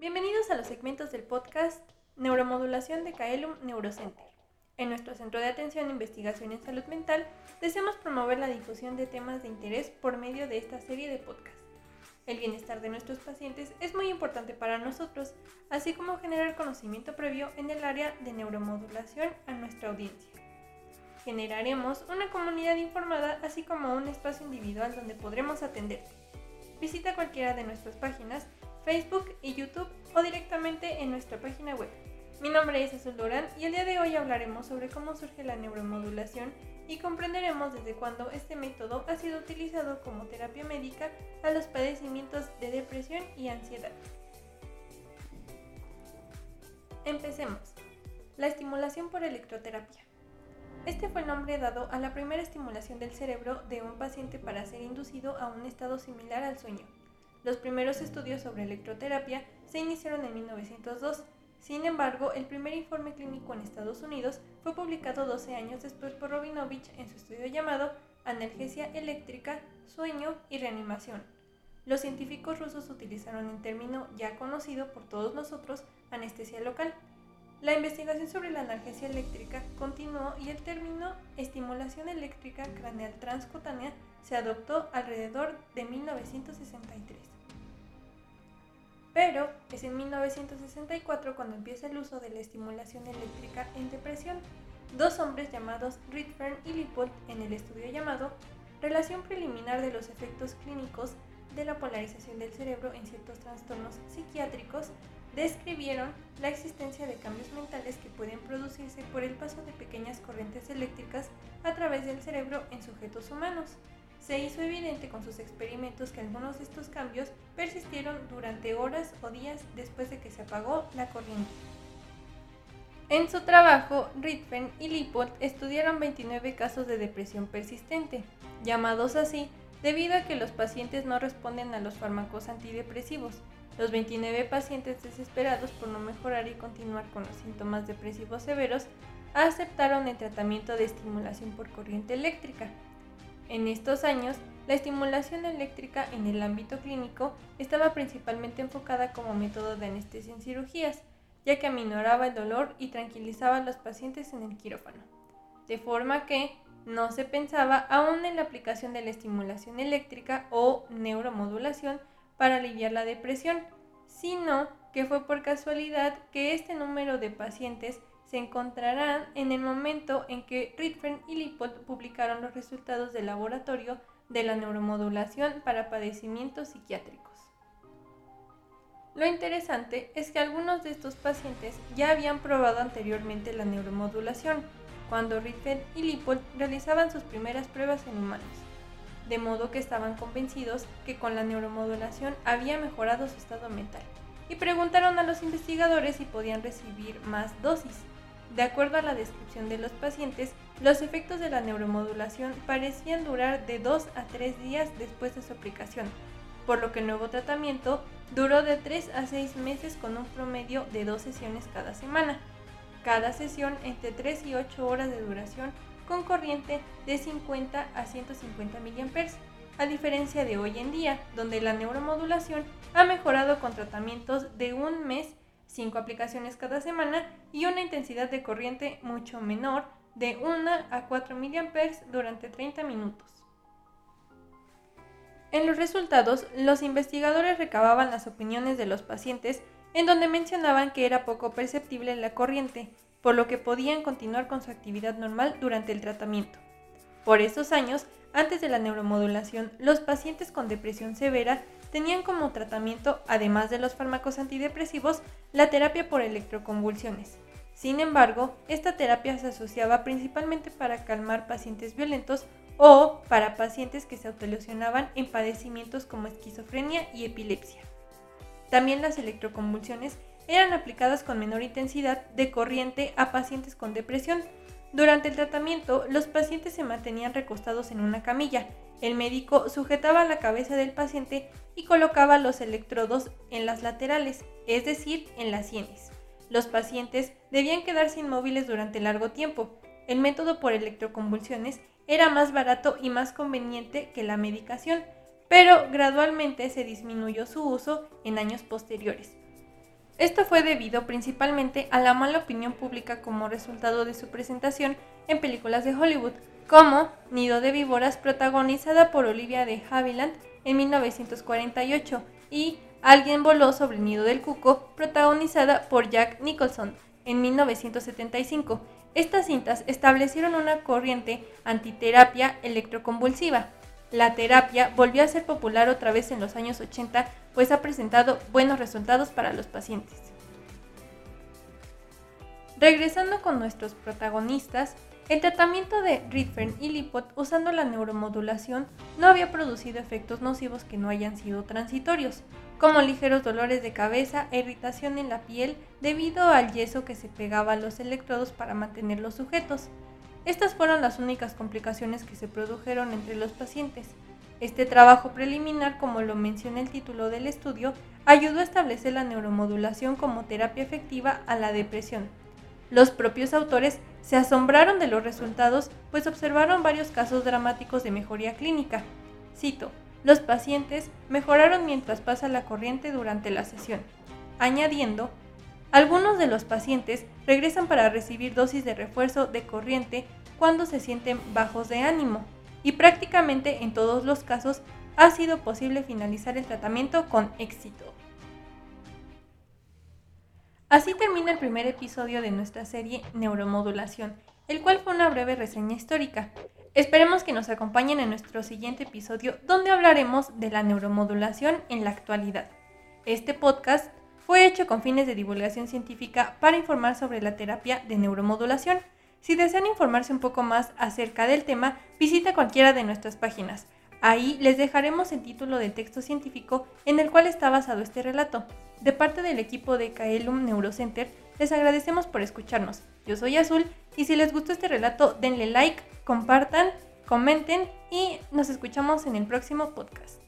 Bienvenidos a los segmentos del podcast Neuromodulación de Kaelum Neurocenter. En nuestro centro de atención e investigación en salud mental, deseamos promover la difusión de temas de interés por medio de esta serie de podcasts. El bienestar de nuestros pacientes es muy importante para nosotros, así como generar conocimiento previo en el área de neuromodulación a nuestra audiencia. Generaremos una comunidad informada, así como un espacio individual donde podremos atenderte. Visita cualquiera de nuestras páginas Facebook y YouTube o directamente en nuestra página web. Mi nombre es Azul Durán y el día de hoy hablaremos sobre cómo surge la neuromodulación y comprenderemos desde cuándo este método ha sido utilizado como terapia médica a los padecimientos de depresión y ansiedad. Empecemos. La estimulación por electroterapia. Este fue el nombre dado a la primera estimulación del cerebro de un paciente para ser inducido a un estado similar al sueño. Los primeros estudios sobre electroterapia se iniciaron en 1902. Sin embargo, el primer informe clínico en Estados Unidos fue publicado 12 años después por Robinovich en su estudio llamado Analgesia eléctrica, sueño y reanimación. Los científicos rusos utilizaron el término ya conocido por todos nosotros, anestesia local. La investigación sobre la analgesia eléctrica continuó y el término estimulación eléctrica craneal transcutánea se adoptó alrededor de 1963. Pero es en 1964 cuando empieza el uso de la estimulación eléctrica en depresión. Dos hombres llamados Ritfern y Lippold en el estudio llamado Relación preliminar de los efectos clínicos de la polarización del cerebro en ciertos trastornos psiquiátricos describieron la existencia de cambios mentales que pueden producirse por el paso de pequeñas corrientes eléctricas a través del cerebro en sujetos humanos se hizo evidente con sus experimentos que algunos de estos cambios persistieron durante horas o días después de que se apagó la corriente. En su trabajo, Ritven y Lippold estudiaron 29 casos de depresión persistente, llamados así debido a que los pacientes no responden a los fármacos antidepresivos. Los 29 pacientes desesperados por no mejorar y continuar con los síntomas depresivos severos aceptaron el tratamiento de estimulación por corriente eléctrica, en estos años, la estimulación eléctrica en el ámbito clínico estaba principalmente enfocada como método de anestesia en cirugías, ya que aminoraba el dolor y tranquilizaba a los pacientes en el quirófano. De forma que no se pensaba aún en la aplicación de la estimulación eléctrica o neuromodulación para aliviar la depresión, sino que fue por casualidad que este número de pacientes se encontrarán en el momento en que Ritfren y Lippold publicaron los resultados del laboratorio de la neuromodulación para padecimientos psiquiátricos. Lo interesante es que algunos de estos pacientes ya habían probado anteriormente la neuromodulación, cuando Ritfren y Lippold realizaban sus primeras pruebas en humanos, de modo que estaban convencidos que con la neuromodulación había mejorado su estado mental, y preguntaron a los investigadores si podían recibir más dosis. De acuerdo a la descripción de los pacientes, los efectos de la neuromodulación parecían durar de 2 a 3 días después de su aplicación, por lo que el nuevo tratamiento duró de 3 a 6 meses con un promedio de 2 sesiones cada semana. Cada sesión entre 3 y 8 horas de duración con corriente de 50 a 150 mA, a diferencia de hoy en día, donde la neuromodulación ha mejorado con tratamientos de un mes 5 aplicaciones cada semana y una intensidad de corriente mucho menor de 1 a 4 mA durante 30 minutos. En los resultados, los investigadores recababan las opiniones de los pacientes en donde mencionaban que era poco perceptible la corriente, por lo que podían continuar con su actividad normal durante el tratamiento. Por esos años, antes de la neuromodulación, los pacientes con depresión severa tenían como tratamiento, además de los fármacos antidepresivos, la terapia por electroconvulsiones. Sin embargo, esta terapia se asociaba principalmente para calmar pacientes violentos o para pacientes que se autolesionaban en padecimientos como esquizofrenia y epilepsia. También las electroconvulsiones eran aplicadas con menor intensidad de corriente a pacientes con depresión. Durante el tratamiento, los pacientes se mantenían recostados en una camilla el médico sujetaba la cabeza del paciente y colocaba los electrodos en las laterales, es decir, en las sienes. Los pacientes debían quedarse inmóviles durante largo tiempo. El método por electroconvulsiones era más barato y más conveniente que la medicación, pero gradualmente se disminuyó su uso en años posteriores. Esto fue debido principalmente a la mala opinión pública como resultado de su presentación en películas de Hollywood, como Nido de Víboras protagonizada por Olivia de Havilland en 1948 y Alguien voló sobre el nido del cuco protagonizada por Jack Nicholson en 1975. Estas cintas establecieron una corriente antiterapia electroconvulsiva. La terapia volvió a ser popular otra vez en los años 80, pues ha presentado buenos resultados para los pacientes. Regresando con nuestros protagonistas, el tratamiento de Ritfern y Lipot usando la neuromodulación no había producido efectos nocivos que no hayan sido transitorios, como ligeros dolores de cabeza e irritación en la piel debido al yeso que se pegaba a los electrodos para mantenerlos sujetos. Estas fueron las únicas complicaciones que se produjeron entre los pacientes. Este trabajo preliminar, como lo menciona el título del estudio, ayudó a establecer la neuromodulación como terapia efectiva a la depresión. Los propios autores se asombraron de los resultados, pues observaron varios casos dramáticos de mejoría clínica. Cito, los pacientes mejoraron mientras pasa la corriente durante la sesión, añadiendo, algunos de los pacientes regresan para recibir dosis de refuerzo de corriente cuando se sienten bajos de ánimo, y prácticamente en todos los casos ha sido posible finalizar el tratamiento con éxito. Así termina el primer episodio de nuestra serie Neuromodulación, el cual fue una breve reseña histórica. Esperemos que nos acompañen en nuestro siguiente episodio donde hablaremos de la neuromodulación en la actualidad. Este podcast fue hecho con fines de divulgación científica para informar sobre la terapia de neuromodulación. Si desean informarse un poco más acerca del tema, visita cualquiera de nuestras páginas. Ahí les dejaremos el título del texto científico en el cual está basado este relato. De parte del equipo de Kaelum Neurocenter, les agradecemos por escucharnos. Yo soy Azul y si les gustó este relato, denle like, compartan, comenten y nos escuchamos en el próximo podcast.